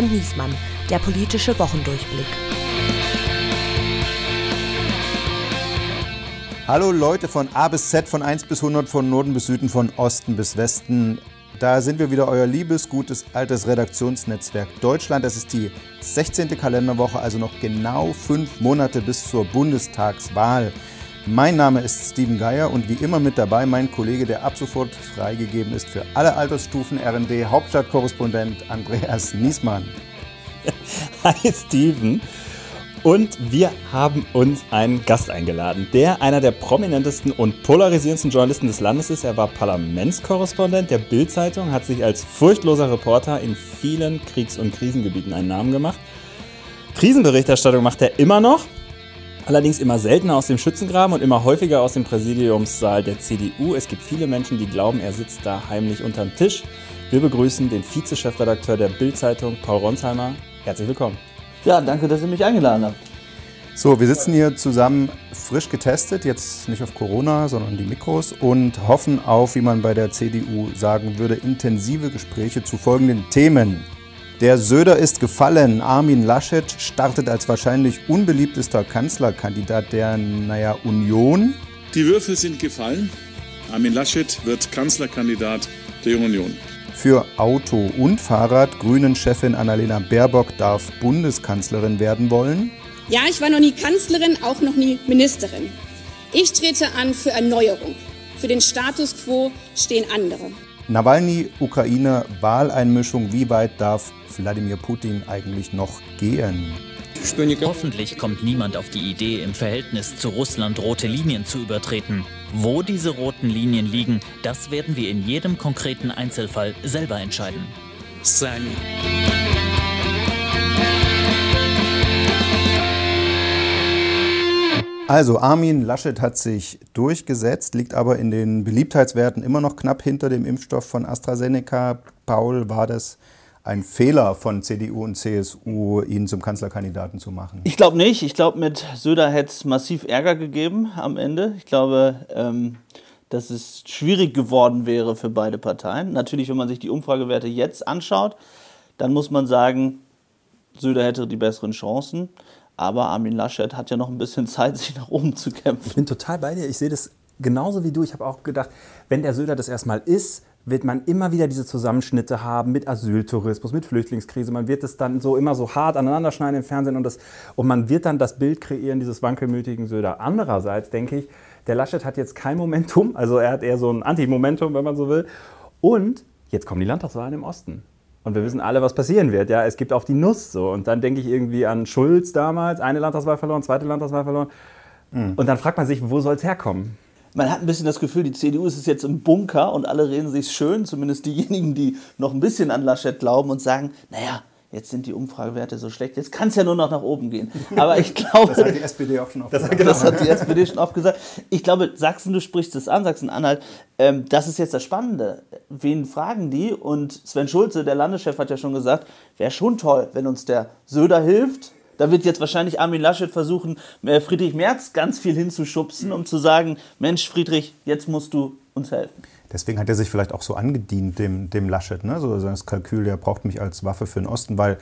und Niesmann, der politische Wochendurchblick. Hallo Leute von A bis Z, von 1 bis 100, von Norden bis Süden, von Osten bis Westen. Da sind wir wieder, euer liebes, gutes, altes Redaktionsnetzwerk Deutschland. Das ist die 16. Kalenderwoche, also noch genau fünf Monate bis zur Bundestagswahl. Mein Name ist Steven Geier und wie immer mit dabei mein Kollege, der ab sofort freigegeben ist für alle Altersstufen RND, Hauptstadtkorrespondent Andreas Niesmann. Hi Steven. Und wir haben uns einen Gast eingeladen, der einer der prominentesten und polarisierendsten Journalisten des Landes ist. Er war Parlamentskorrespondent der Bild-Zeitung, hat sich als furchtloser Reporter in vielen Kriegs- und Krisengebieten einen Namen gemacht. Krisenberichterstattung macht er immer noch, allerdings immer seltener aus dem Schützengraben und immer häufiger aus dem Präsidiumssaal der CDU. Es gibt viele Menschen, die glauben, er sitzt da heimlich unterm Tisch. Wir begrüßen den Vize-Chefredakteur der Bild-Zeitung, Paul Ronsheimer. Herzlich willkommen. Ja, danke, dass ihr mich eingeladen habt. So, wir sitzen hier zusammen frisch getestet, jetzt nicht auf Corona, sondern die Mikros und hoffen auf, wie man bei der CDU sagen würde, intensive Gespräche zu folgenden Themen. Der Söder ist gefallen. Armin Laschet startet als wahrscheinlich unbeliebtester Kanzlerkandidat der, naja, Union. Die Würfel sind gefallen. Armin Laschet wird Kanzlerkandidat der Union. Für Auto und Fahrrad Grünen-Chefin Annalena Baerbock darf Bundeskanzlerin werden wollen. Ja, ich war noch nie Kanzlerin, auch noch nie Ministerin. Ich trete an für Erneuerung. Für den Status quo stehen andere. Nawalny, Ukraine, Wahleinmischung. Wie weit darf Wladimir Putin eigentlich noch gehen? Hoffentlich kommt niemand auf die Idee, im Verhältnis zu Russland rote Linien zu übertreten. Wo diese roten Linien liegen, das werden wir in jedem konkreten Einzelfall selber entscheiden. Sani. Also Armin Laschet hat sich durchgesetzt, liegt aber in den Beliebtheitswerten immer noch knapp hinter dem Impfstoff von AstraZeneca. Paul, war das ein Fehler von CDU und CSU, ihn zum Kanzlerkandidaten zu machen? Ich glaube nicht. Ich glaube, mit Söder hätte es massiv Ärger gegeben am Ende. Ich glaube, ähm, dass es schwierig geworden wäre für beide Parteien. Natürlich, wenn man sich die Umfragewerte jetzt anschaut, dann muss man sagen, Söder hätte die besseren Chancen. Aber Armin Laschet hat ja noch ein bisschen Zeit, sich nach oben zu kämpfen. Ich bin total bei dir. Ich sehe das genauso wie du. Ich habe auch gedacht, wenn der Söder das erstmal ist, wird man immer wieder diese Zusammenschnitte haben mit Asyltourismus, mit Flüchtlingskrise. Man wird es dann so immer so hart aneinander schneiden im Fernsehen und, das, und man wird dann das Bild kreieren dieses wankelmütigen Söder. Andererseits denke ich, der Laschet hat jetzt kein Momentum, also er hat eher so ein Anti-Momentum, wenn man so will. Und jetzt kommen die Landtagswahlen im Osten. Und wir wissen alle, was passieren wird. Ja, es gibt auf die Nuss so. Und dann denke ich irgendwie an Schulz damals, eine Landtagswahl verloren, zweite Landtagswahl verloren. Mhm. Und dann fragt man sich, wo soll es herkommen? Man hat ein bisschen das Gefühl, die CDU ist jetzt im Bunker und alle reden sich schön, zumindest diejenigen, die noch ein bisschen an Laschet glauben und sagen, naja, jetzt sind die Umfragewerte so schlecht, jetzt kann es ja nur noch nach oben gehen. Aber ich glaube... das hat die SPD auch schon oft gesagt. Das hat die SPD schon oft gesagt. Ich glaube, Sachsen, du sprichst es an, Sachsen-Anhalt, ähm, das ist jetzt das Spannende. Wen fragen die? Und Sven Schulze, der Landeschef, hat ja schon gesagt, wäre schon toll, wenn uns der Söder hilft, da wird jetzt wahrscheinlich Armin Laschet versuchen, äh, Friedrich Merz ganz viel hinzuschubsen, um zu sagen, Mensch, Friedrich, jetzt musst du uns helfen. Deswegen hat er sich vielleicht auch so angedient, dem, dem Laschet. Ne? So das Kalkül, der braucht mich als Waffe für den Osten, weil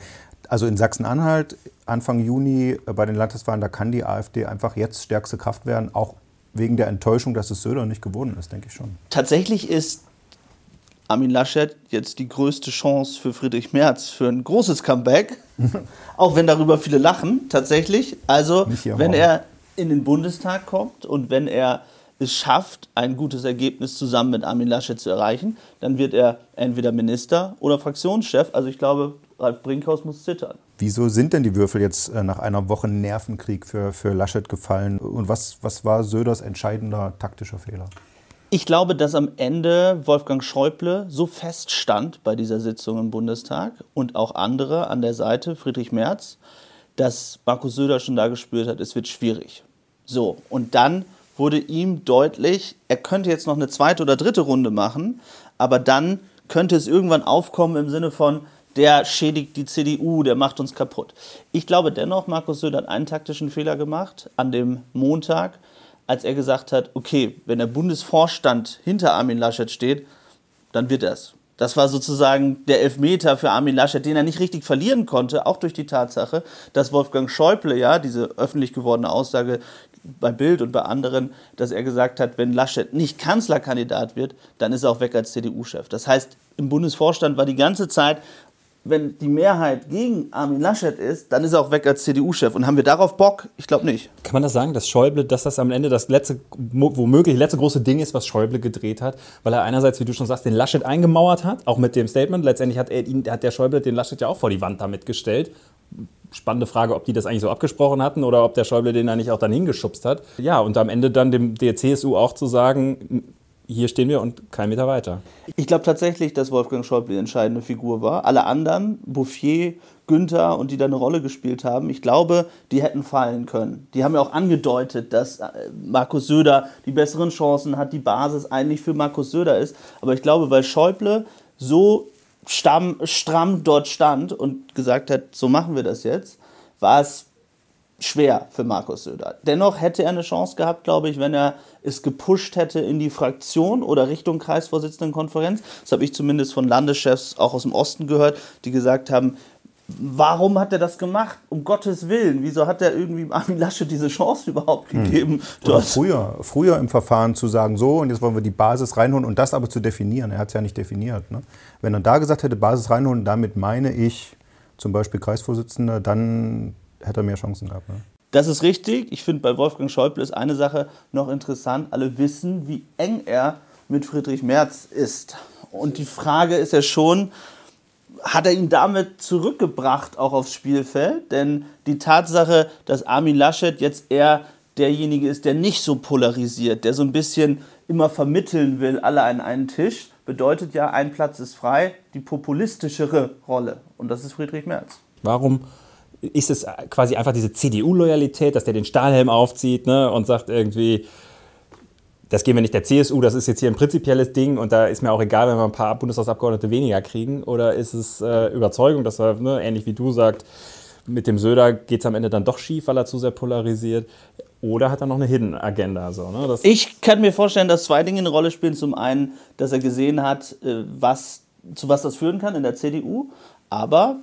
also in Sachsen-Anhalt Anfang Juni äh, bei den Landtagswahlen, da kann die AfD einfach jetzt stärkste Kraft werden, auch wegen der Enttäuschung, dass es Söder nicht gewonnen ist, denke ich schon. Tatsächlich ist Armin Laschet jetzt die größte Chance für Friedrich Merz für ein großes Comeback. auch wenn darüber viele lachen, tatsächlich. Also, wenn er in den Bundestag kommt und wenn er es schafft, ein gutes Ergebnis zusammen mit Armin Laschet zu erreichen, dann wird er entweder Minister oder Fraktionschef. Also ich glaube, Ralf Brinkhaus muss zittern. Wieso sind denn die Würfel jetzt äh, nach einer Woche Nervenkrieg für, für Laschet gefallen? Und was, was war Söders entscheidender taktischer Fehler? Ich glaube, dass am Ende Wolfgang Schäuble so feststand bei dieser Sitzung im Bundestag und auch andere an der Seite, Friedrich Merz, dass Markus Söder schon da gespürt hat, es wird schwierig. So, und dann wurde ihm deutlich, er könnte jetzt noch eine zweite oder dritte Runde machen, aber dann könnte es irgendwann aufkommen im Sinne von, der schädigt die CDU, der macht uns kaputt. Ich glaube dennoch, Markus Söder hat einen taktischen Fehler gemacht an dem Montag, als er gesagt hat, okay, wenn der Bundesvorstand hinter Armin Laschet steht, dann wird er es. Das war sozusagen der Elfmeter für Armin Laschet, den er nicht richtig verlieren konnte, auch durch die Tatsache, dass Wolfgang Schäuble, ja, diese öffentlich gewordene Aussage bei Bild und bei anderen, dass er gesagt hat, wenn Laschet nicht Kanzlerkandidat wird, dann ist er auch weg als CDU-Chef. Das heißt, im Bundesvorstand war die ganze Zeit wenn die Mehrheit gegen Armin Laschet ist, dann ist er auch weg als CDU-Chef. Und haben wir darauf Bock? Ich glaube nicht. Kann man das sagen, dass Schäuble, dass das am Ende das letzte, womöglich letzte große Ding ist, was Schäuble gedreht hat? Weil er einerseits, wie du schon sagst, den Laschet eingemauert hat, auch mit dem Statement. Letztendlich hat, er ihn, hat der Schäuble den Laschet ja auch vor die Wand damit gestellt. Spannende Frage, ob die das eigentlich so abgesprochen hatten oder ob der Schäuble den nicht auch dann hingeschubst hat. Ja, und am Ende dann dem, der CSU auch zu sagen, hier stehen wir und kein Meter weiter. Ich glaube tatsächlich, dass Wolfgang Schäuble die entscheidende Figur war. Alle anderen, Bouffier, Günther und die da eine Rolle gespielt haben, ich glaube, die hätten fallen können. Die haben ja auch angedeutet, dass äh, Markus Söder die besseren Chancen hat, die Basis eigentlich für Markus Söder ist. Aber ich glaube, weil Schäuble so stamm, stramm dort stand und gesagt hat, so machen wir das jetzt, war es schwer für Markus Söder. Dennoch hätte er eine Chance gehabt, glaube ich, wenn er es gepusht hätte in die Fraktion oder Richtung Kreisvorsitzendenkonferenz. Das habe ich zumindest von Landeschefs auch aus dem Osten gehört, die gesagt haben, Warum hat er das gemacht? Um Gottes Willen. Wieso hat er irgendwie Armin Laschet diese Chance überhaupt hm. gegeben? Hm. Früher, früher im Verfahren zu sagen, so und jetzt wollen wir die Basis reinholen und das aber zu definieren. Er hat es ja nicht definiert. Ne? Wenn er da gesagt hätte, Basis reinholen, damit meine ich zum Beispiel Kreisvorsitzender, dann hätte er mehr Chancen gehabt. Ne? Das ist richtig. Ich finde, bei Wolfgang Schäuble ist eine Sache noch interessant. Alle wissen, wie eng er mit Friedrich Merz ist. Und die Frage ist ja schon, hat er ihn damit zurückgebracht auch aufs Spielfeld? Denn die Tatsache, dass Armin Laschet jetzt eher derjenige ist, der nicht so polarisiert, der so ein bisschen immer vermitteln will, alle an einen Tisch, bedeutet ja, ein Platz ist frei, die populistischere Rolle. Und das ist Friedrich Merz. Warum ist es quasi einfach diese CDU-Loyalität, dass der den Stahlhelm aufzieht ne, und sagt irgendwie, das gehen wir nicht der CSU, das ist jetzt hier ein prinzipielles Ding und da ist mir auch egal, wenn wir ein paar Bundestagsabgeordnete weniger kriegen. Oder ist es äh, Überzeugung, dass er, ne, ähnlich wie du sagst, mit dem Söder geht es am Ende dann doch schief, weil er zu sehr polarisiert? Oder hat er noch eine Hidden Agenda? So, ne? ich kann mir vorstellen, dass zwei Dinge eine Rolle spielen. Zum einen, dass er gesehen hat, äh, was, zu was das führen kann in der CDU. Aber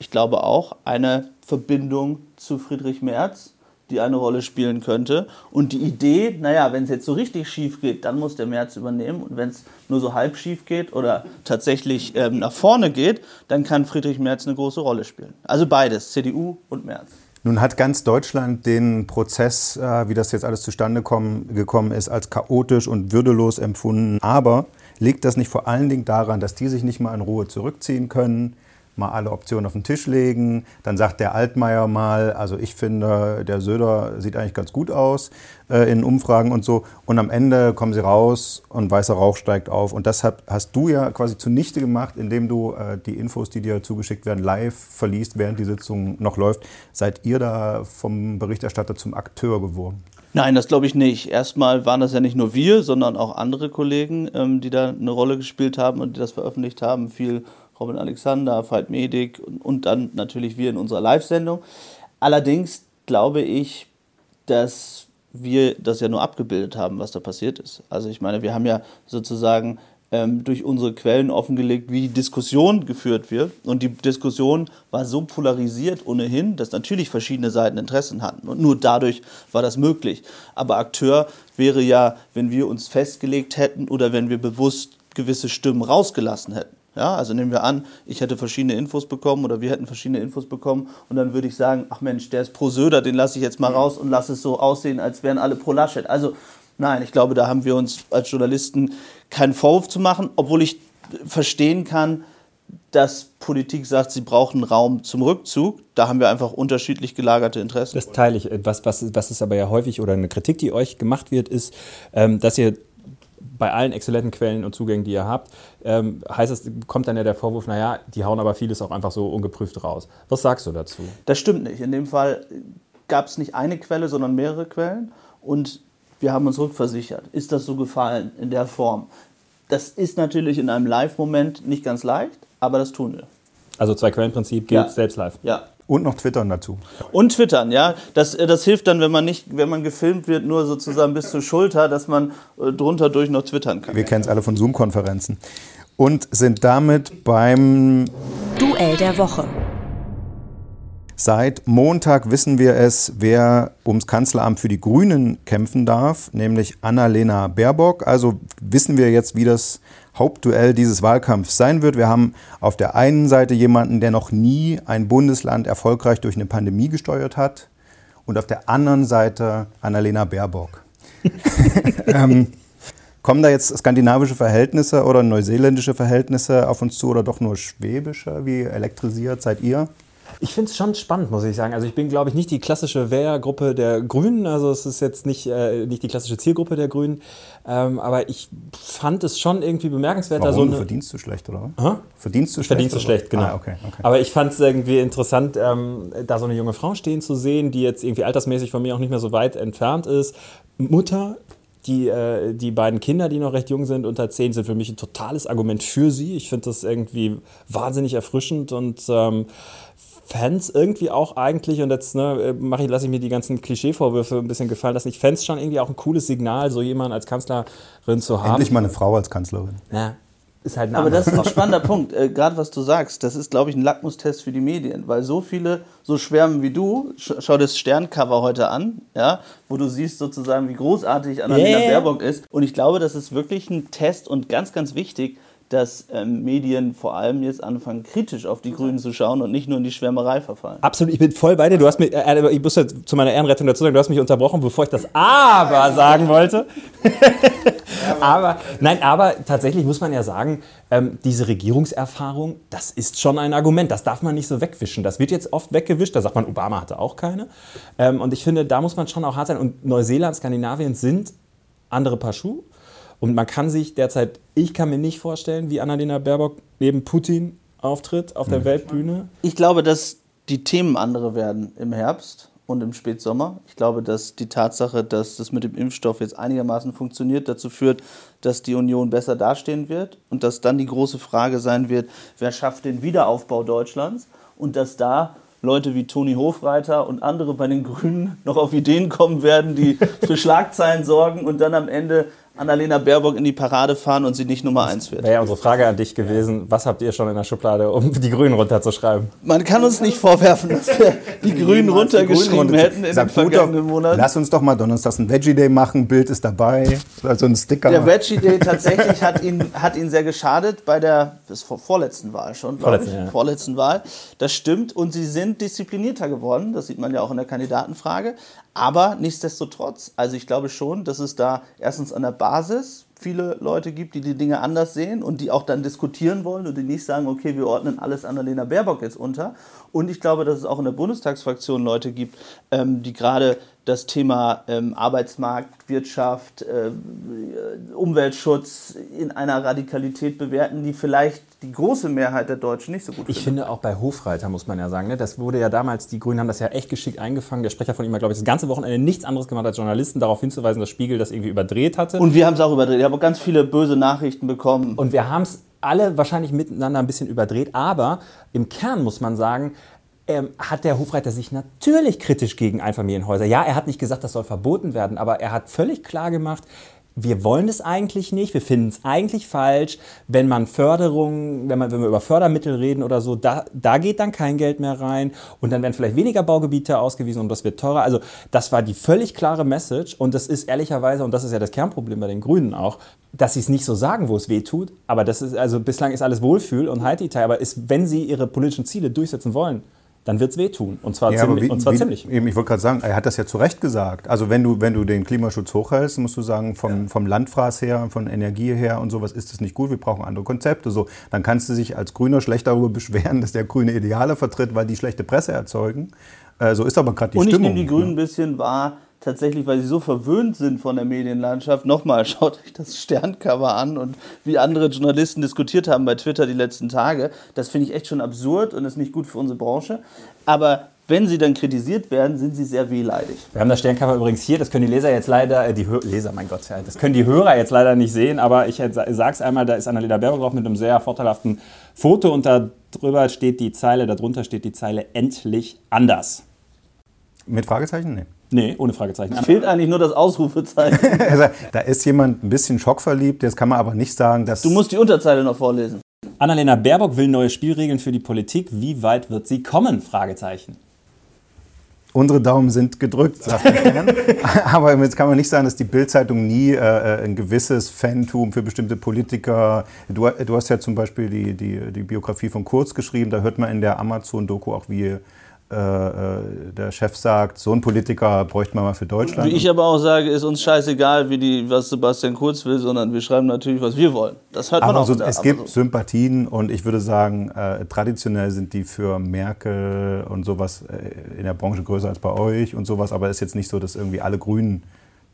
ich glaube auch eine Verbindung zu Friedrich Merz, die eine Rolle spielen könnte. Und die Idee, naja, wenn es jetzt so richtig schief geht, dann muss der Merz übernehmen. Und wenn es nur so halb schief geht oder tatsächlich ähm, nach vorne geht, dann kann Friedrich Merz eine große Rolle spielen. Also beides, CDU und Merz. Nun hat ganz Deutschland den Prozess, äh, wie das jetzt alles zustande kommen, gekommen ist, als chaotisch und würdelos empfunden. Aber liegt das nicht vor allen Dingen daran, dass die sich nicht mal in Ruhe zurückziehen können, mal alle Optionen auf den Tisch legen. Dann sagt der Altmaier mal, also ich finde, der Söder sieht eigentlich ganz gut aus äh, in Umfragen und so. Und am Ende kommen sie raus und weißer Rauch steigt auf. Und das hast, hast du ja quasi zunichte gemacht, indem du äh, die Infos, die dir zugeschickt werden, live verliest, während die Sitzung noch läuft. Seid ihr da vom Berichterstatter zum Akteur geworden? Nein, das glaube ich nicht. Erstmal waren das ja nicht nur wir, sondern auch andere Kollegen, ähm, die da eine Rolle gespielt haben und die das veröffentlicht haben. Viel Robin Alexander, Veit Medik und, und dann natürlich wir in unserer Live-Sendung. Allerdings glaube ich, dass wir das ja nur abgebildet haben, was da passiert ist. Also ich meine, wir haben ja sozusagen ähm, durch unsere Quellen offengelegt, wie die Diskussion geführt wird. Und die Diskussion war so polarisiert ohnehin, dass natürlich verschiedene Seiten Interessen hatten. Und nur dadurch war das möglich. Aber Akteur wäre ja, wenn wir uns festgelegt hätten oder wenn wir bewusst gewisse Stimmen rausgelassen hätten. Ja, also nehmen wir an, ich hätte verschiedene Infos bekommen oder wir hätten verschiedene Infos bekommen und dann würde ich sagen, ach Mensch, der ist pro Söder, den lasse ich jetzt mal raus und lasse es so aussehen, als wären alle pro Laschet. Also nein, ich glaube, da haben wir uns als Journalisten keinen Vorwurf zu machen, obwohl ich verstehen kann, dass Politik sagt, sie brauchen Raum zum Rückzug. Da haben wir einfach unterschiedlich gelagerte Interessen. Das teile ich. Was, was, was ist aber ja häufig oder eine Kritik, die euch gemacht wird, ist, ähm, dass ihr bei allen exzellenten Quellen und Zugängen, die ihr habt, ähm, heißt es, kommt dann ja der Vorwurf, naja, die hauen aber vieles auch einfach so ungeprüft raus. Was sagst du dazu? Das stimmt nicht. In dem Fall gab es nicht eine Quelle, sondern mehrere Quellen und wir haben uns rückversichert. Ist das so gefallen in der Form? Das ist natürlich in einem Live-Moment nicht ganz leicht, aber das tun wir. Also Zwei-Quellen-Prinzip gilt ja. selbst live. Ja, und noch twittern dazu. Und twittern, ja. Das, äh, das hilft dann, wenn man nicht, wenn man gefilmt wird, nur sozusagen bis zur Schulter, dass man äh, drunter durch noch twittern kann. Wir kennen es alle von Zoom-Konferenzen. und sind damit beim Duell der Woche. Seit Montag wissen wir es, wer ums Kanzleramt für die Grünen kämpfen darf, nämlich Annalena Baerbock. Also wissen wir jetzt, wie das Hauptduell dieses Wahlkampfs sein wird. Wir haben auf der einen Seite jemanden, der noch nie ein Bundesland erfolgreich durch eine Pandemie gesteuert hat und auf der anderen Seite Annalena Baerbock. ähm, kommen da jetzt skandinavische Verhältnisse oder neuseeländische Verhältnisse auf uns zu oder doch nur schwäbische? Wie elektrisiert seid ihr? Ich finde es schon spannend, muss ich sagen. Also ich bin, glaube ich, nicht die klassische Wählergruppe der Grünen. Also es ist jetzt nicht, äh, nicht die klassische Zielgruppe der Grünen. Ähm, aber ich fand es schon irgendwie bemerkenswert. Warum? So eine Verdienst du schlecht, oder? Aha. Verdienst du schlecht? Verdienst du schlecht, genau. Ah, okay, okay. Aber ich fand es irgendwie interessant, ähm, da so eine junge Frau stehen zu sehen, die jetzt irgendwie altersmäßig von mir auch nicht mehr so weit entfernt ist. Mutter, die, äh, die beiden Kinder, die noch recht jung sind, unter 10, sind für mich ein totales Argument für sie. Ich finde das irgendwie wahnsinnig erfrischend und ähm, Fans irgendwie auch eigentlich, und jetzt ne, mache ich, lasse ich mir die ganzen Klischeevorwürfe ein bisschen gefallen lassen, ich fände es schon irgendwie auch ein cooles Signal, so jemanden als Kanzlerin zu haben. Endlich mal eine Frau als Kanzlerin. Ja, ist halt ein Aber das ist ein spannender Punkt, äh, gerade was du sagst. Das ist, glaube ich, ein Lackmustest für die Medien, weil so viele so schwärmen wie du. Sch schau das Sterncover heute an, ja, wo du siehst sozusagen, wie großartig Annalena Yeah. Baerbock ist. Und ich glaube, das ist wirklich ein Test und ganz, ganz wichtig, dass ähm, Medien vor allem jetzt anfangen, kritisch auf die Grünen zu schauen und nicht nur in die Schwärmerei verfallen. Absolut, ich bin voll bei dir. Du hast mich, äh, ich muss jetzt zu meiner Ehrenrettung dazu sagen, du hast mich unterbrochen, bevor ich das Aber sagen wollte. aber, nein, aber tatsächlich muss man ja sagen, ähm, diese Regierungserfahrung, das ist schon ein Argument. Das darf man nicht so wegwischen. Das wird jetzt oft weggewischt. Da sagt man, Obama hatte auch keine. Ähm, und ich finde, da muss man schon auch hart sein. Und Neuseeland, Skandinavien sind andere Paar Schuhe. Und man kann sich derzeit, ich kann mir nicht vorstellen, wie Annalena Baerbock neben Putin auftritt auf der Weltbühne. Ich glaube, dass die Themen andere werden im Herbst und im Spätsommer. Ich glaube, dass die Tatsache, dass das mit dem Impfstoff jetzt einigermaßen funktioniert, dazu führt, dass die Union besser dastehen wird und dass dann die große Frage sein wird, wer schafft den Wiederaufbau Deutschlands und dass da Leute wie Toni Hofreiter und andere bei den Grünen noch auf Ideen kommen werden, die für Schlagzeilen sorgen und dann am Ende Annalena Baerbock in die Parade fahren und sie nicht Nummer eins wird. Wäre ja unsere Frage an dich gewesen, was habt ihr schon in der Schublade, um die Grünen runterzuschreiben? Man kann uns nicht vorwerfen, dass wir die Grünen runtergeschrieben hätten in den Sag, vergangenen Monaten. Lass uns doch mal donnerstags einen Veggie Day machen, Bild ist dabei, also ein Sticker. Der Veggie Day tatsächlich hat ihn, hat ihn sehr geschadet bei der das vor, vorletzten Wahl schon. Vorletzten, ja. Vorletzten Wahl. Das stimmt. Und sie sind disziplinierter geworden. Das sieht man ja auch in der Kandidatenfrage. Aber nichtsdestotrotz, also ich glaube schon, dass es da erstens an der Basis viele Leute gibt, die die Dinge anders sehen und die auch dann diskutieren wollen und die nicht sagen, okay, wir ordnen alles Annalena Baerbock jetzt unter. Und ich glaube, dass es auch in der Bundestagsfraktion Leute gibt, ähm, die gerade das Thema ähm, Arbeitsmarkt, Wirtschaft, äh, Umweltschutz in einer Radikalität bewerten, die vielleicht die große Mehrheit der Deutschen nicht so gut Ich findet. finde auch bei Hofreiter muss man ja sagen, ne, das wurde ja damals, die Grünen haben das ja echt geschickt eingefangen. Der Sprecher von ihm hat, glaube ich, das ganze Wochenende nichts anderes gemacht als Journalisten darauf hinzuweisen, dass Spiegel das irgendwie überdreht hatte. Und wir haben es auch überdreht. Ich habe ganz viele böse Nachrichten bekommen. Und wir haben es alle wahrscheinlich miteinander ein bisschen überdreht, aber im Kern muss man sagen, ähm, hat der Hofreiter sich natürlich kritisch gegen Einfamilienhäuser. Ja, er hat nicht gesagt, das soll verboten werden, aber er hat völlig klar gemacht, wir wollen es eigentlich nicht, wir finden es eigentlich falsch, wenn man Förderung, wenn, man, wenn wir über Fördermittel reden oder so, da, da geht dann kein Geld mehr rein. Und dann werden vielleicht weniger Baugebiete ausgewiesen und das wird teurer. Also das war die völlig klare Message. Und das ist ehrlicherweise, und das ist ja das Kernproblem bei den Grünen auch, dass sie es nicht so sagen, wo es weh tut, aber das ist, also bislang ist alles Wohlfühl und Heiti-Tai, aber ist, wenn sie ihre politischen Ziele durchsetzen wollen, dann wird es wehtun. Und zwar, Ja, ziemlich, wie- und zwar wie- ziemlich. Eben, ich wollte gerade sagen, er hat das ja zu Recht gesagt. Also wenn du, wenn du den Klimaschutz hochhältst, musst du sagen, vom, vom Landfraß her, von Energie her und sowas ist das nicht gut, wir brauchen andere Konzepte. So, dann kannst du dich als Grüner schlecht darüber beschweren, dass der Grüne Ideale vertritt, weil die schlechte Presse erzeugen. Äh, so ist aber gerade die Und ich Stimmung. nehme die Grünen ein ne? bisschen wahr, tatsächlich, weil sie so verwöhnt sind von der Medienlandschaft. Nochmal, schaut euch das Sterncover an und wie andere Journalisten diskutiert haben bei Twitter die letzten Tage. Das finde ich echt schon absurd und ist nicht gut für unsere Branche. Aber wenn sie dann kritisiert werden, sind sie sehr wehleidig. Wir haben das Sterncover übrigens hier, das können die Leser jetzt leider, äh, die Hö Leser, mein Gott, ja, das können die Hörer jetzt leider nicht sehen, aber ich sage es einmal, da ist Annalena Baerbock drauf mit einem sehr vorteilhaften Foto und da drüber steht die Zeile, darunter steht die Zeile endlich anders. Mit Fragezeichen? Nee. Nee, ohne Fragezeichen. Es fehlt eigentlich nur das Ausrufezeichen. Also, da ist jemand ein bisschen schockverliebt, jetzt kann man aber nicht sagen, dass. Du musst die Unterzeile noch vorlesen. Annalena Baerbock will neue Spielregeln für die Politik. Wie weit wird sie kommen? Fragezeichen. Unsere Daumen sind gedrückt, sagt der Stern. Aber jetzt kann man nicht sagen, dass die Bildzeitung nie äh, ein gewisses Fantum für bestimmte Politiker. Du, du hast ja zum Beispiel die, die, die Biografie von Kurz geschrieben. Da hört man in der Amazon-Doku auch, wie äh, äh, der Chef sagt, so ein Politiker bräuchte man mal für Deutschland. Wie ich aber auch sage, ist uns scheißegal, wie die, was Sebastian Kurz will, sondern wir schreiben natürlich, was wir wollen. Das hört man aber auch. so, es aber gibt so. Sympathien und ich würde sagen, äh, traditionell sind die für Merkel und sowas äh, in der Branche größer als bei euch und sowas, aber es ist jetzt nicht so, dass irgendwie alle Grünen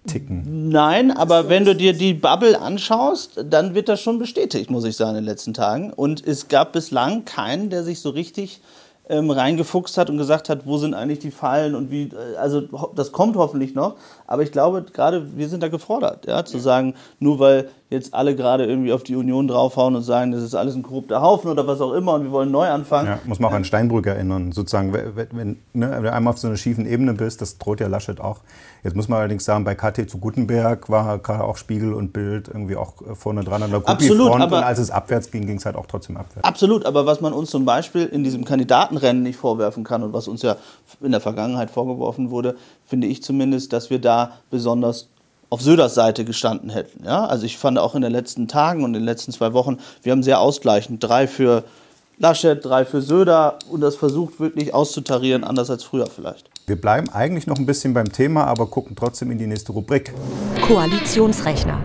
ticken. Nein, aber wenn du dir die Bubble anschaust, dann wird das schon bestätigt, muss ich sagen, in den letzten Tagen. Und es gab bislang keinen, der sich so richtig ähm, reingefuchst hat und gesagt hat, wo sind eigentlich die Fallen und wie, äh, also das kommt hoffentlich noch, aber ich glaube, gerade wir sind da gefordert, ja, zu sagen, nur weil jetzt alle gerade irgendwie auf die Union draufhauen und sagen, das ist alles ein korrupter Haufen oder was auch immer und wir wollen neu anfangen. Ja, muss man auch an Steinbrück erinnern, sozusagen, wenn, wenn, ne, wenn du einmal auf so einer schiefen Ebene bist, das droht ja Laschet auch. Jetzt muss man allerdings sagen, bei KT zu Gutenberg war gerade auch Spiegel und Bild irgendwie auch äh, vorne dran an der Absolut, Guppi-Front und als es abwärts ging, ging es halt auch trotzdem abwärts. Absolut, aber was man uns zum Beispiel in diesem Kandidatenrennen nicht vorwerfen kann und was uns ja in der Vergangenheit vorgeworfen wurde, finde ich zumindest, dass wir da besonders auf Söders Seite gestanden hätten. Ja? Also ich fand auch in den letzten Tagen und in den letzten zwei Wochen, wir haben sehr ausgleichend drei für Laschet, drei für Söder und das versucht wirklich auszutarieren, anders als früher vielleicht. Wir bleiben eigentlich noch ein bisschen beim Thema, aber gucken trotzdem in die nächste Rubrik. Koalitionsrechner.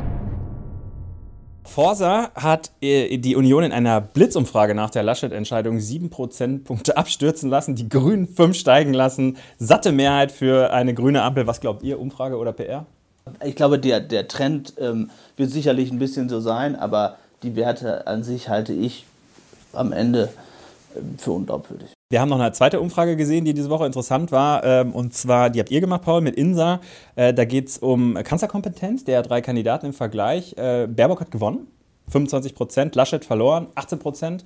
Forsa hat äh, die Union in einer Blitzumfrage nach der Laschet-Entscheidung sieben Prozentpunkte abstürzen lassen, die Grünen fünf steigen lassen. Satte Mehrheit für eine grüne Ampel. Was glaubt ihr, Umfrage oder PR? Ich glaube, der, der Trend ähm, wird sicherlich ein bisschen so sein, aber die Werte an sich halte ich am Ende ähm, für unglaubwürdig. Wir haben noch eine zweite Umfrage gesehen, die diese Woche interessant war. ähm, Und zwar, die habt ihr gemacht, Paul, mit INSA. Äh, Da geht es um Kanzlerkompetenz der drei Kandidaten im Vergleich. Äh, Baerbock hat gewonnen, 25 Prozent. Laschet verloren, 18 Prozent.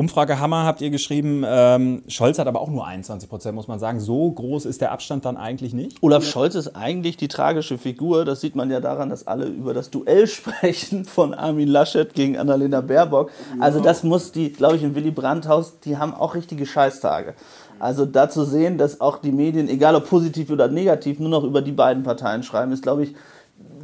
Umfrage Hammer habt ihr geschrieben. ähm, Scholz hat aber auch nur 21 Prozent, muss man sagen. So groß ist der Abstand dann eigentlich nicht. Olaf Scholz ist eigentlich die tragische Figur. Das sieht man ja daran, dass alle über das Duell sprechen von Armin Laschet gegen Annalena Baerbock. Also das muss die, glaube ich, im Willy Brandt-Haus, die haben auch richtige Scheißtage. Also da zu sehen, dass auch die Medien, egal ob positiv oder negativ, nur noch über die beiden Parteien schreiben, ist, glaube ich,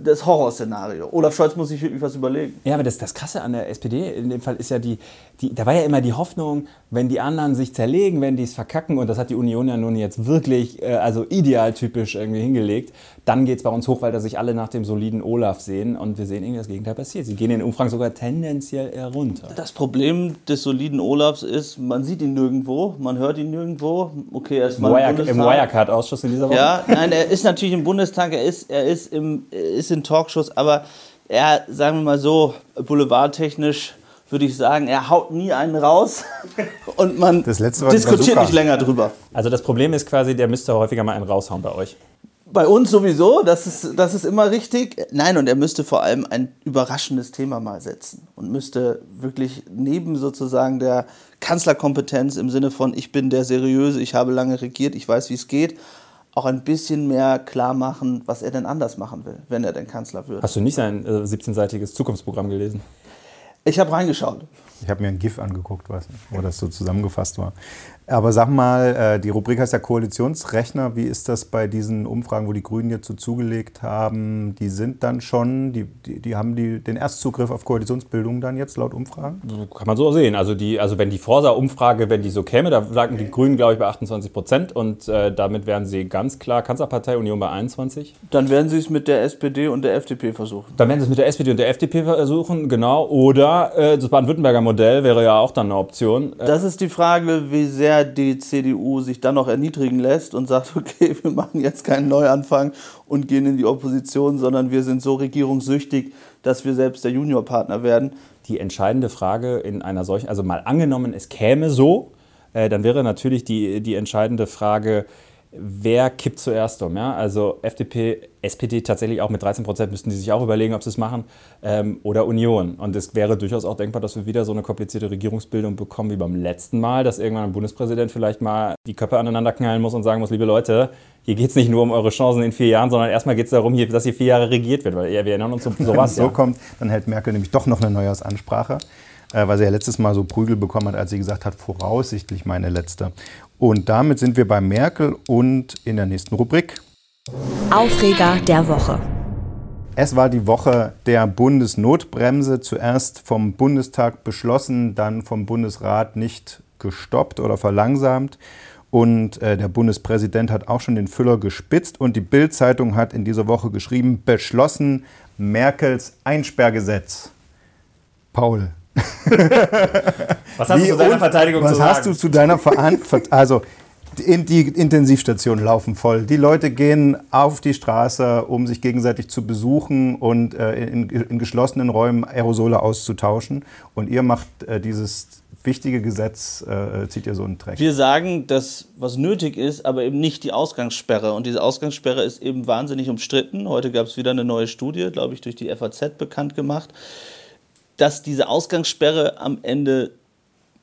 das Horrorszenario. Olaf Scholz muss sich wirklich was überlegen. Ja, aber das, das Krasse an der SPD in dem Fall ist ja die, die, da war ja immer die Hoffnung, wenn die anderen sich zerlegen, wenn die es verkacken, und das hat die Union ja nun jetzt wirklich, äh, also idealtypisch irgendwie hingelegt, dann geht es bei uns hoch, weil da sich alle nach dem soliden Olaf sehen und wir sehen irgendwie das Gegenteil passiert. Sie gehen in den Umfragen sogar tendenziell eher runter. Das Problem des soliden Olafs ist, man sieht ihn nirgendwo, man hört ihn nirgendwo. Okay, er ist Im, mal im Wire, Im. Wirecard-Ausschuss in dieser Woche. Ja, nein, er ist natürlich im Bundestag, er ist, er ist, im, er ist in Talkshows, aber er, sagen wir mal so, boulevardtechnisch würde ich sagen, er haut nie einen raus und man Das letzte war die diskutiert nicht länger drüber. Also das Problem ist quasi, der müsste häufiger mal einen raushauen bei euch. Bei uns sowieso, das ist, das ist immer richtig. Nein, und er müsste vor allem ein überraschendes Thema mal setzen und müsste wirklich neben sozusagen der Kanzlerkompetenz im Sinne von, ich bin der Seriöse, ich habe lange regiert, ich weiß, wie es geht, auch ein bisschen mehr klar machen, was er denn anders machen will, wenn er denn Kanzler wird. Hast du nicht sein äh, 17-seitiges Zukunftsprogramm gelesen? Ich habe reingeschaut. Ich habe mir ein GIF angeguckt, was, wo das so zusammengefasst war. Aber sag mal, äh, die Rubrik heißt ja Koalitionsrechner. Wie ist das bei diesen Umfragen, wo die Grünen jetzt so zugelegt haben? Die sind dann schon, die, die, die haben die, den Erstzugriff auf Koalitionsbildung dann jetzt laut Umfragen? Kann man so sehen. Also, die, also wenn die Forsa-Umfrage, wenn die so käme, da lagen die Grünen, glaube ich, bei 28 Prozent und äh, damit wären sie ganz klar Kanzlerpartei, Union bei 21. Dann werden sie es mit der SPD und der FDP versuchen. Dann werden sie es mit der SPD und der FDP versuchen, genau. Oder äh, das Baden-Württemberger Modell wäre ja auch dann eine Option. Äh, Das ist die Frage, wie sehr die CDU sich dann noch erniedrigen lässt und sagt, okay, wir machen jetzt keinen Neuanfang und gehen in die Opposition, sondern wir sind so regierungssüchtig, dass wir selbst der Juniorpartner werden. die entscheidende Frage in einer solchen, also mal angenommen, es käme so, äh, dann wäre natürlich die, die entscheidende Frage, wer kippt zuerst um? Ja? Also FDP, SPD tatsächlich auch mit 13 Prozent müssten die sich auch überlegen, ob sie es machen. Ähm, oder Union. Und es wäre durchaus auch denkbar, dass wir wieder so eine komplizierte Regierungsbildung bekommen wie beim letzten Mal, dass irgendwann ein Bundespräsident vielleicht mal die Köpfe aneinander knallen muss und sagen muss, liebe Leute, hier geht es nicht nur um eure Chancen in vier Jahren, sondern erstmal geht es darum, dass hier vier Jahre regiert wird. Weil wir erinnern uns um sowas. Wenn es so ja. kommt, dann hält Merkel nämlich doch noch eine Neujahrsansprache äh, weil sie ja letztes Mal so Prügel bekommen hat, als sie gesagt hat, voraussichtlich meine letzte. Und damit sind wir bei Merkel und in der nächsten Rubrik. Aufreger der Woche. Es war die Woche der Bundesnotbremse, zuerst vom Bundestag beschlossen, dann vom Bundesrat nicht gestoppt oder verlangsamt. Und äh, der Bundespräsident hat auch schon den Füller gespitzt und die Bild-Zeitung hat in dieser Woche geschrieben, beschlossen Merkels Einsperrgesetz. Paul, was hast Wie, du zu deiner Verteidigung was zu sagen? Was hast du zu deiner Verantwortung? Also, die Intensivstationen laufen voll. Die Leute gehen auf die Straße, um sich gegenseitig zu besuchen und äh, in, in, geschlossenen Räumen Aerosole auszutauschen. Und ihr macht äh, dieses wichtige Gesetz, äh, zieht ihr so einen Dreck. Wir sagen, dass was nötig ist, aber eben nicht die Ausgangssperre. Und diese Ausgangssperre ist eben wahnsinnig umstritten. Heute gab es wieder eine neue Studie, glaube ich, durch die FAZ bekannt gemacht dass diese Ausgangssperre am Ende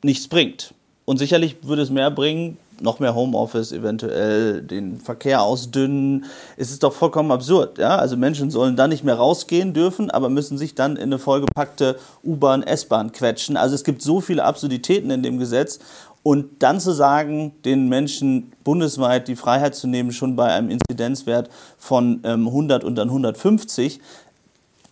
nichts bringt. Und sicherlich würde es mehr bringen, noch mehr Homeoffice, eventuell den Verkehr ausdünnen. Es ist doch vollkommen absurd. Ja? Also Menschen sollen dann nicht mehr rausgehen dürfen, aber müssen sich dann in eine vollgepackte U-Bahn, S-Bahn quetschen. Also es gibt so viele Absurditäten in dem Gesetz. Und dann zu sagen, den Menschen bundesweit die Freiheit zu nehmen, schon bei einem Inzidenzwert von ähm, 100 und dann 150,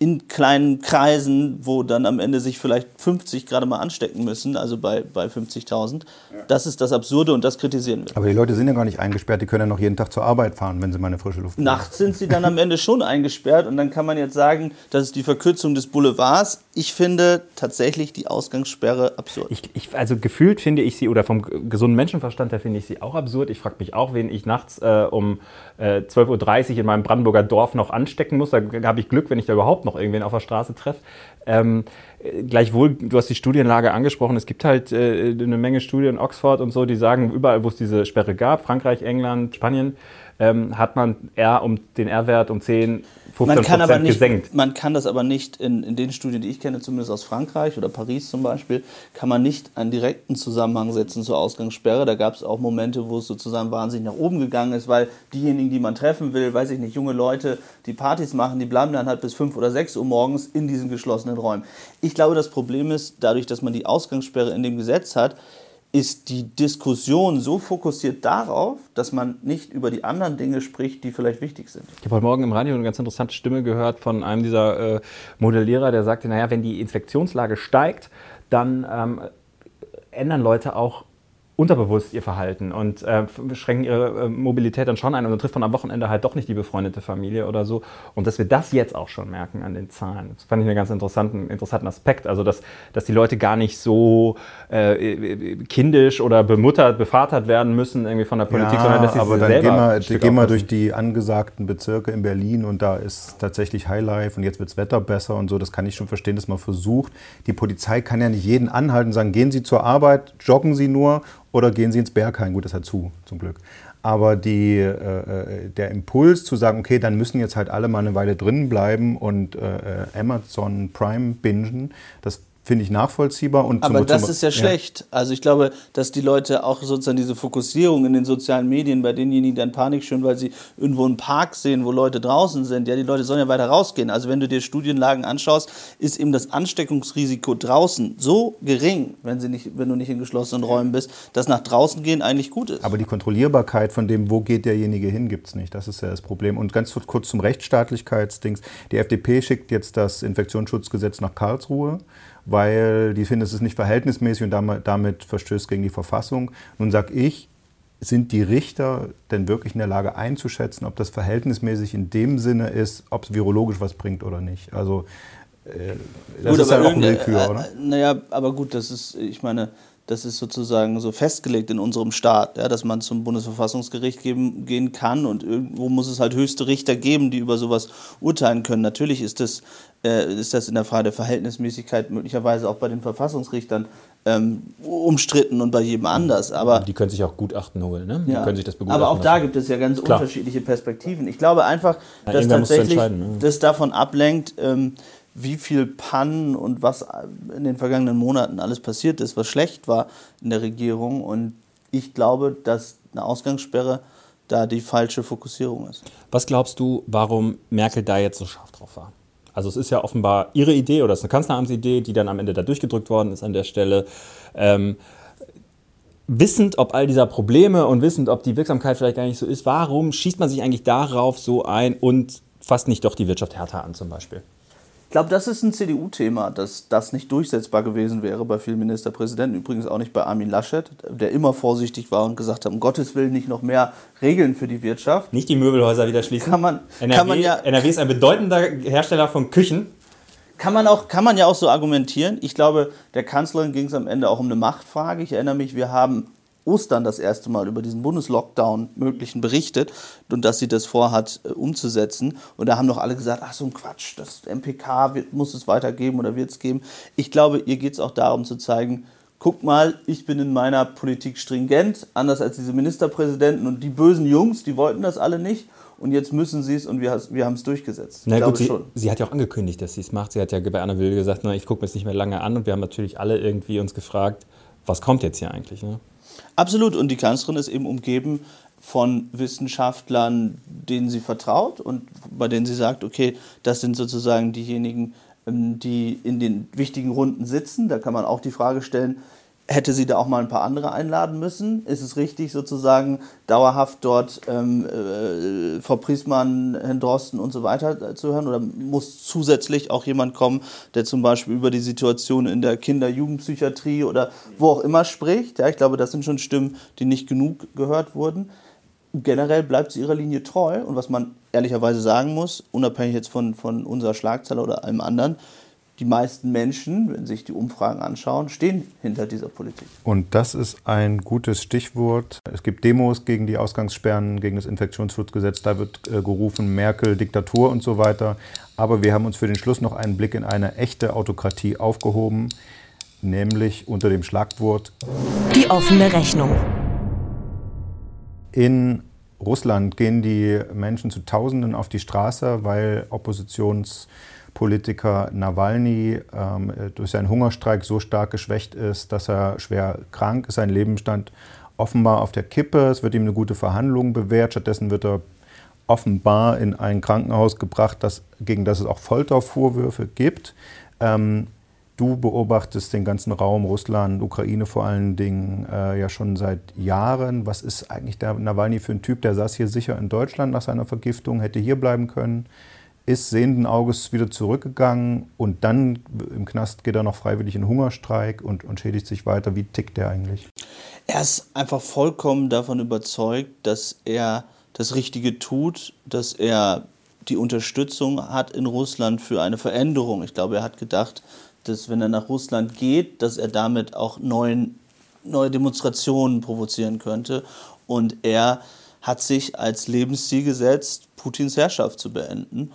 in kleinen Kreisen, wo dann am Ende sich vielleicht 50 gerade mal anstecken müssen, also bei, bei 50.000. Ja. Das ist das Absurde und das kritisieren wir. Aber die Leute sind ja gar nicht eingesperrt, die können ja noch jeden Tag zur Arbeit fahren, wenn sie mal eine frische Luft haben. Nachts sind sie dann am Ende schon eingesperrt und dann kann man jetzt sagen, das ist die Verkürzung des Boulevards. Ich finde tatsächlich die Ausgangssperre absurd. Ich, ich, also gefühlt finde ich sie, oder vom gesunden Menschenverstand her finde ich sie auch absurd. Ich frage mich auch, wen ich nachts äh, um äh, 12.30 Uhr in meinem Brandenburger Dorf noch anstecken muss. Da habe ich Glück, wenn ich da überhaupt noch noch irgendwen auf der Straße treffe. Ähm, gleichwohl, du hast die Studienlage angesprochen, es gibt halt äh, eine Menge Studien in Oxford und so, die sagen, überall, wo es diese Sperre gab, Frankreich, England, Spanien, ähm, hat man R um den R-Wert um 10 15 man kann aber nicht, gesenkt. Man kann das aber nicht in, in den Studien, die ich kenne, zumindest aus Frankreich oder Paris zum Beispiel, kann man nicht einen direkten Zusammenhang setzen zur Ausgangssperre. Da gab es auch Momente, wo es sozusagen wahnsinnig nach oben gegangen ist, weil diejenigen, die man treffen will, weiß ich nicht, junge Leute, die Partys machen, die bleiben dann halt bis 5 oder 6 Uhr morgens in diesen geschlossenen Räumen. Ich glaube, das Problem ist, dadurch, dass man die Ausgangssperre in dem Gesetz hat, ist die Diskussion so fokussiert darauf, dass man nicht über die anderen Dinge spricht, die vielleicht wichtig sind. Ich habe heute Morgen im Radio eine ganz interessante Stimme gehört von einem dieser äh, Modellierer, der sagte, naja, wenn die Infektionslage steigt, dann ähm, ändern Leute auch unterbewusst ihr Verhalten und äh, schränken ihre äh, Mobilität dann schon ein und dann trifft man am Wochenende halt doch nicht die befreundete Familie oder so. Und dass wir das jetzt auch schon merken an den Zahlen, das fand ich einen ganz interessanten, interessanten Aspekt. Also, dass, dass die Leute gar nicht so äh, kindisch oder bemuttert, bevatert werden müssen irgendwie von der Politik, ja, sondern dass sie aber dann selber gehen wir, gehen wir durch die angesagten Bezirke in Berlin und da ist tatsächlich Highlife und jetzt wird das Wetter besser und so. Das kann ich schon verstehen, dass man versucht. Die Polizei kann ja nicht jeden anhalten und sagen, gehen Sie zur Arbeit, joggen Sie nur oder gehen Sie ins Berghain. Gut, das hat zu, zum Glück. Aber die, äh, äh, der Impuls zu sagen, okay, dann müssen jetzt halt alle mal eine Weile drin bleiben und äh, äh Amazon Prime bingen, das finde ich nachvollziehbar. Und Aber das ist ja schlecht. Also ich glaube, dass die Leute auch sozusagen diese Fokussierung in den sozialen Medien bei denjenigen, die dann Panik schön, weil sie irgendwo einen Park sehen, wo Leute draußen sind. Ja, die Leute sollen ja weiter rausgehen. Also wenn du dir Studienlagen anschaust, ist eben das Ansteckungsrisiko draußen so gering, wenn, sie nicht, wenn du nicht in geschlossenen Räumen bist, dass nach draußen gehen eigentlich gut ist. Aber die Kontrollierbarkeit von dem, wo geht derjenige hin, gibt es nicht. Das ist ja das Problem. Und ganz kurz zum Rechtsstaatlichkeitsdings. Die FDP schickt jetzt das Infektionsschutzgesetz nach Karlsruhe weil die finden, es ist nicht verhältnismäßig und damit, damit verstößt gegen die Verfassung. Nun sage ich, sind die Richter denn wirklich in der Lage einzuschätzen, ob das verhältnismäßig in dem Sinne ist, ob es virologisch was bringt oder nicht? Also äh, das gut, ist ja auch Willkür, äh, oder? Naja, aber gut, das ist, ich meine, das ist sozusagen so festgelegt in unserem Staat, ja, dass man zum Bundesverfassungsgericht geben, gehen kann und irgendwo muss es halt höchste Richter geben, die über sowas urteilen können. Natürlich ist das, äh, ist das in der Frage der Verhältnismäßigkeit möglicherweise auch bei den Verfassungsrichtern ähm, umstritten und bei jedem anders. Aber die können sich auch Gutachten holen, ne? Die ja. können sich das begutachten Aber auch da gibt es ja ganz Klar. unterschiedliche Perspektiven. Ich glaube einfach, Ja, dass tatsächlich ne? das davon ablenkt, ähm, wie viel Pannen und was in den vergangenen Monaten alles passiert ist, was schlecht war in der Regierung. Und ich glaube, dass eine Ausgangssperre da die falsche Fokussierung ist. Was glaubst du, warum Merkel da jetzt so scharf drauf war? Also es ist ja offenbar ihre Idee oder es ist eine Kanzleramtsidee, die dann am Ende da durchgedrückt worden ist an der Stelle. Ähm, wissend, ob all dieser Probleme und wissend, ob die Wirksamkeit vielleicht gar nicht so ist, warum schießt man sich eigentlich darauf so ein und fasst nicht doch die Wirtschaft härter an zum Beispiel? Ich glaube, das ist ein CDU-Thema, dass das nicht durchsetzbar gewesen wäre bei vielen Ministerpräsidenten, übrigens auch nicht bei Armin Laschet, der immer vorsichtig war und gesagt hat, um Gottes Willen nicht noch mehr Regeln für die Wirtschaft. Nicht die Möbelhäuser wieder schließen. Kann man, NRW, kann man ja NRW ist ein bedeutender Hersteller von Küchen. Kann man, auch, kann man ja auch so argumentieren. Ich glaube, der Kanzlerin ging es am Ende auch um eine Machtfrage. Ich erinnere mich, wir haben Ostern das erste Mal über diesen Bundeslockdown möglichen berichtet und dass sie das vorhat äh, umzusetzen. Und da haben doch alle gesagt, ach so ein Quatsch, das MPK wird, muss es weitergeben oder wird es geben. Ich glaube, ihr geht es auch darum zu zeigen, guck mal, ich bin in meiner Politik stringent, anders als diese Ministerpräsidenten und die bösen Jungs, die wollten das alle nicht. Und jetzt müssen sie es und wir, wir haben es durchgesetzt. Na ich gut, sie, schon. sie hat ja auch angekündigt, dass sie es macht. Sie hat ja bei Anna Will gesagt, na, ich gucke mir es nicht mehr lange an. Und wir haben natürlich alle irgendwie uns gefragt, was kommt jetzt hier eigentlich? Ne? Absolut. Und die Kanzlerin ist eben umgeben von Wissenschaftlern, denen sie vertraut und bei denen sie sagt, okay, das sind sozusagen diejenigen, ähm, die in den wichtigen Runden sitzen. Da kann man auch die Frage stellen, hätte sie da auch mal ein paar andere einladen müssen? Ist es richtig, sozusagen dauerhaft dort ähm, äh, Frau Priesmann, Herrn Drosten und so weiter äh, zu hören? Oder muss zusätzlich auch jemand kommen, der zum Beispiel über die Situation in der Kinder-Jugendpsychiatrie oder wo auch immer spricht? Ja, ich glaube, das sind schon Stimmen, die nicht genug gehört wurden. Generell bleibt sie ihrer Linie treu und was man ehrlicherweise sagen muss, unabhängig jetzt von, von unserer Schlagzeile oder allem anderen, die meisten Menschen, wenn sich die Umfragen anschauen, stehen hinter dieser Politik. Und das ist ein gutes Stichwort. Es gibt Demos gegen die Ausgangssperren, gegen das Infektionsschutzgesetz. Da wird äh, gerufen, Merkel, Diktatur und so weiter. Aber wir haben uns für den Schluss noch einen Blick in eine echte Autokratie aufgehoben, nämlich unter dem Schlagwort Die offene Rechnung. In Russland gehen die Menschen zu Tausenden auf die Straße, weil Oppositionspolitiker Nawalny ähm, durch seinen Hungerstreik so stark geschwächt ist, dass er schwer krank ist. Sein Leben stand offenbar auf der Kippe. Es wird ihm eine gute Verhandlung bewährt. Stattdessen wird er offenbar in ein Krankenhaus gebracht, das, gegen das es auch Foltervorwürfe gibt. Ähm, Du beobachtest den ganzen Raum, Russland, Ukraine vor allen Dingen, äh, ja schon seit Jahren. Was ist eigentlich der Nawalny für ein Typ? Der saß hier sicher in Deutschland nach seiner Vergiftung, hätte hier bleiben können, ist sehenden Auges wieder zurückgegangen und dann im Knast geht er noch freiwillig in Hungerstreik und, und schädigt sich weiter. Wie tickt der eigentlich? Er ist einfach vollkommen davon überzeugt, dass er das Richtige tut, dass er die Unterstützung hat in Russland für eine Veränderung. Ich glaube, er hat gedacht, dass wenn er nach Russland geht, dass er damit auch neuen, neue Demonstrationen provozieren könnte. Und er hat sich als Lebensziel gesetzt, Putins Herrschaft zu beenden.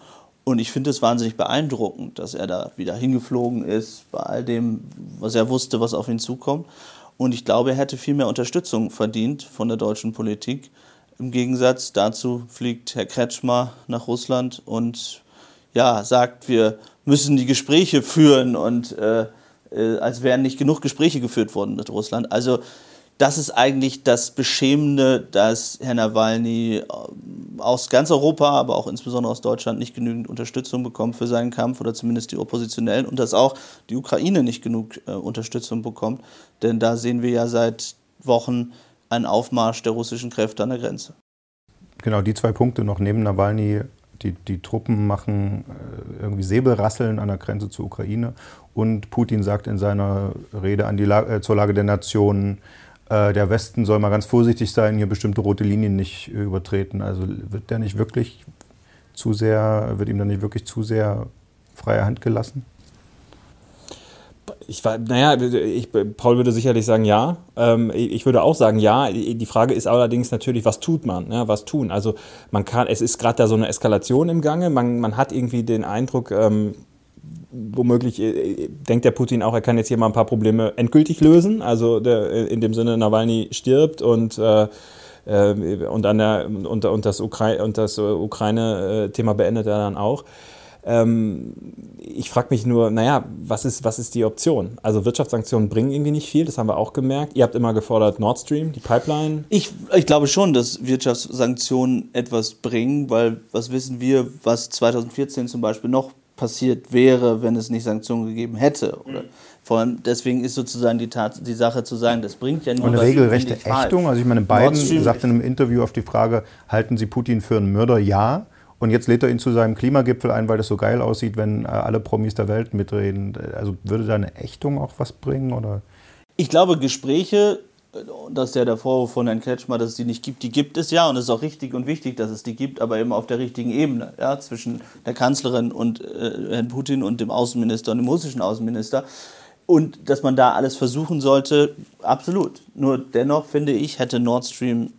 Und ich finde es wahnsinnig beeindruckend, dass er da wieder hingeflogen ist, bei all dem, was er wusste, was auf ihn zukommt. Und ich glaube, er hätte viel mehr Unterstützung verdient von der deutschen Politik. Im Gegensatz dazu fliegt Herr Kretschmer nach Russland und ja, sagt, wir müssen die Gespräche führen und äh, äh, als wären nicht genug Gespräche geführt worden mit Russland. Also das ist eigentlich das Beschämende, dass Herr Nawalny aus ganz Europa, aber auch insbesondere aus Deutschland nicht genügend Unterstützung bekommt für seinen Kampf oder zumindest die Oppositionellen und dass auch die Ukraine nicht genug äh, Unterstützung bekommt. Denn da sehen wir ja seit Wochen einen Aufmarsch der russischen Kräfte an der Grenze. Genau, die zwei Punkte noch neben Nawalny die, die Truppen machen äh, irgendwie Säbelrasseln an der Grenze zur Ukraine. Und Putin sagt in seiner Rede die La äh, zur Lage der Nationen, äh, der Westen soll mal ganz vorsichtig sein, hier bestimmte rote Linien nicht äh, übertreten. Also wird der nicht wirklich zu sehr, wird ihm dann nicht wirklich zu sehr freie Hand gelassen? Ich war, naja, ich, Paul würde sicherlich sagen ja. Ähm, ich würde auch sagen ja. Die Frage ist allerdings natürlich, was tut man? Ja, was tun? Also man kann, es ist gerade da so eine Eskalation im Gange. Man, man hat irgendwie den Eindruck, ähm, womöglich äh, denkt der Putin auch, er kann jetzt hier mal ein paar Probleme endgültig lösen. Also der, äh, in dem Sinne, Nawalny stirbt und äh, äh und, der, und, und das Ukraine-Thema beendet er dann auch. Ähm, ich frage mich nur, naja, was ist, was ist die Option? Also Wirtschaftssanktionen bringen irgendwie nicht viel, das haben wir auch gemerkt. Ihr habt immer gefordert Nord Stream, die Pipeline. Ich, ich glaube schon, dass Wirtschaftssanktionen etwas bringen, weil was wissen wir, was 2014 zum Beispiel noch passiert wäre, wenn es nicht Sanktionen gegeben hätte. Oder vor allem deswegen ist sozusagen die, Tat, die Sache zu sagen, das bringt ja nur Und eine regelrechte Ächtung. Also ich meine, Biden sagte in einem Interview auf die Frage, halten Sie Putin für einen Mörder? Ja. Und jetzt lädt er ihn zu seinem Klimagipfel ein, weil das so geil aussieht, wenn äh, alle Promis der Welt mitreden. Also würde da eine Ächtung auch was bringen? Oder? Ich glaube, Gespräche, das ist ja der Vorwurf von Herrn Kretschmer, dass es die nicht gibt, die gibt es ja und es ist auch richtig und wichtig, dass es die gibt, aber eben auf der richtigen Ebene, ja, zwischen der Kanzlerin und äh, Herrn Putin und dem Außenminister und dem russischen Außenminister. Und dass man da alles versuchen sollte, absolut. Nur dennoch finde ich, hätte Nord Stream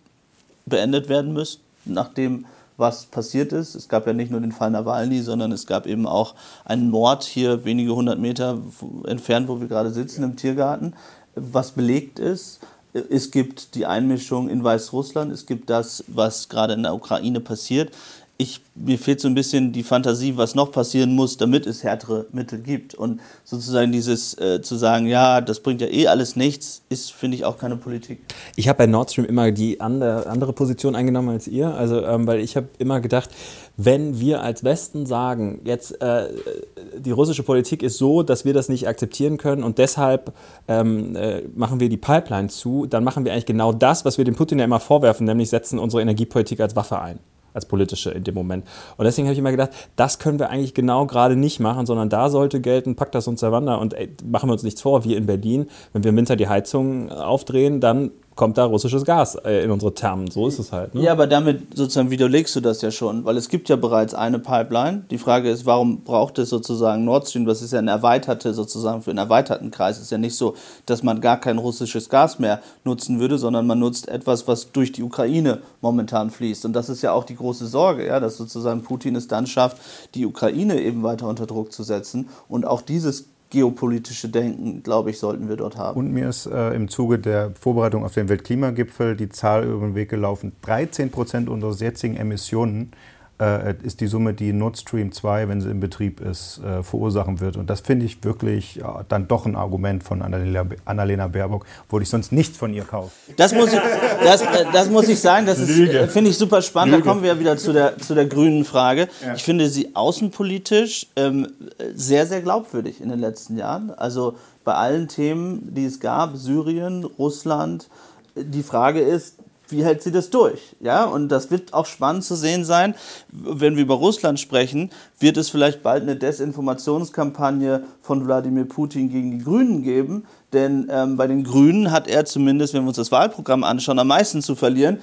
beendet werden müssen, nachdem was passiert ist. Es gab ja nicht nur den Fall Nawalny, sondern es gab eben auch einen Mord hier wenige hundert Meter entfernt, wo wir gerade sitzen, im Tiergarten, was belegt ist. Es gibt die Einmischung in Weißrussland, es gibt das, was gerade in der Ukraine passiert ich, mir fehlt so ein bisschen die Fantasie, was noch passieren muss, damit es härtere Mittel gibt. Und sozusagen dieses äh, zu sagen, ja, das bringt ja eh alles nichts, ist, finde ich, auch keine Politik. Ich habe bei Nord Stream immer die andere, andere Position eingenommen als ihr. Also, ähm, weil ich habe immer gedacht, wenn wir als Westen sagen, jetzt äh, die russische Politik ist so, dass wir das nicht akzeptieren können und deshalb ähm, äh, machen wir die Pipeline zu, dann machen wir eigentlich genau das, was wir dem Putin ja immer vorwerfen, nämlich setzen unsere Energiepolitik als Waffe ein als politische in dem Moment. Und deswegen habe ich immer gedacht, das können wir eigentlich genau gerade nicht machen, sondern da sollte gelten, packt das uns der Wander und ey, machen wir uns nichts vor, wir in Berlin, wenn wir im Winter die Heizung aufdrehen, dann kommt da russisches Gas äh, in unsere Thermen. So ist es halt. Ne? Ja, aber damit sozusagen widerlegst du das ja schon, weil es gibt ja bereits eine Pipeline. Die Frage ist, warum braucht es sozusagen Nord Stream? Das ist ja ein erweiterte, sozusagen für einen erweiterten Kreis. Es ist ja nicht so, dass man gar kein russisches Gas mehr nutzen würde, sondern man nutzt etwas, was durch die Ukraine momentan fließt. Und das ist ja auch die große Sorge, ja, dass sozusagen Putin es dann schafft, die Ukraine eben weiter unter Druck zu setzen. Und auch dieses geopolitische Denken, glaube ich, sollten wir dort haben. Und mir ist äh, im Zuge der Vorbereitung auf den Weltklimagipfel die Zahl über den Weg gelaufen. 13 Prozent unserer jetzigen Emissionen ist die Summe, die Nord Stream 2, wenn sie in Betrieb ist, äh, verursachen wird. Und das finde ich wirklich ja, dann doch ein Argument von Annalena, Annalena Baerbock, wo ich sonst nichts von ihr kaufe. Das muss ich, das, äh, das muss ich sagen, das äh, finde ich super spannend. Lüge. Da kommen wir ja wieder zu der, zu der grünen Frage. Ja. Ich finde sie außenpolitisch ähm, sehr, sehr glaubwürdig in den letzten Jahren. Also bei allen Themen, die es gab, Syrien, Russland, die Frage ist, wie hält sie das durch? Ja, und das wird auch spannend zu sehen sein, wenn wir über Russland sprechen, wird es vielleicht bald eine Desinformationskampagne von Wladimir Putin gegen die Grünen geben, denn ähm, bei den Grünen hat er zumindest, wenn wir uns das Wahlprogramm anschauen, am meisten zu verlieren.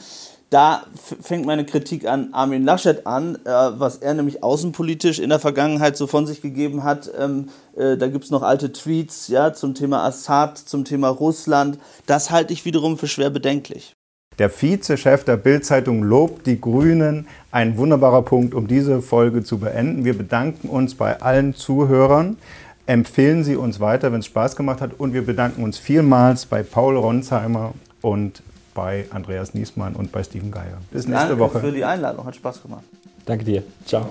Da fängt meine Kritik an Armin Laschet an, äh, was er nämlich außenpolitisch in der Vergangenheit so von sich gegeben hat. Ähm, äh, da gibt es noch alte Tweets ja, zum Thema Assad, zum Thema Russland. Das halte ich wiederum für schwer bedenklich. Der Vizechef der Bildzeitung lobt die Grünen. Ein wunderbarer Punkt, um diese Folge zu beenden. Wir bedanken uns bei allen Zuhörern. Empfehlen Sie uns weiter, wenn es Spaß gemacht hat. Und wir bedanken uns vielmals bei Paul Ronsheimer und bei Andreas Niesmann und bei Steven Geier. Bis nächste Danke Woche. Danke für die Einladung, hat Spaß gemacht. Danke dir. Ciao.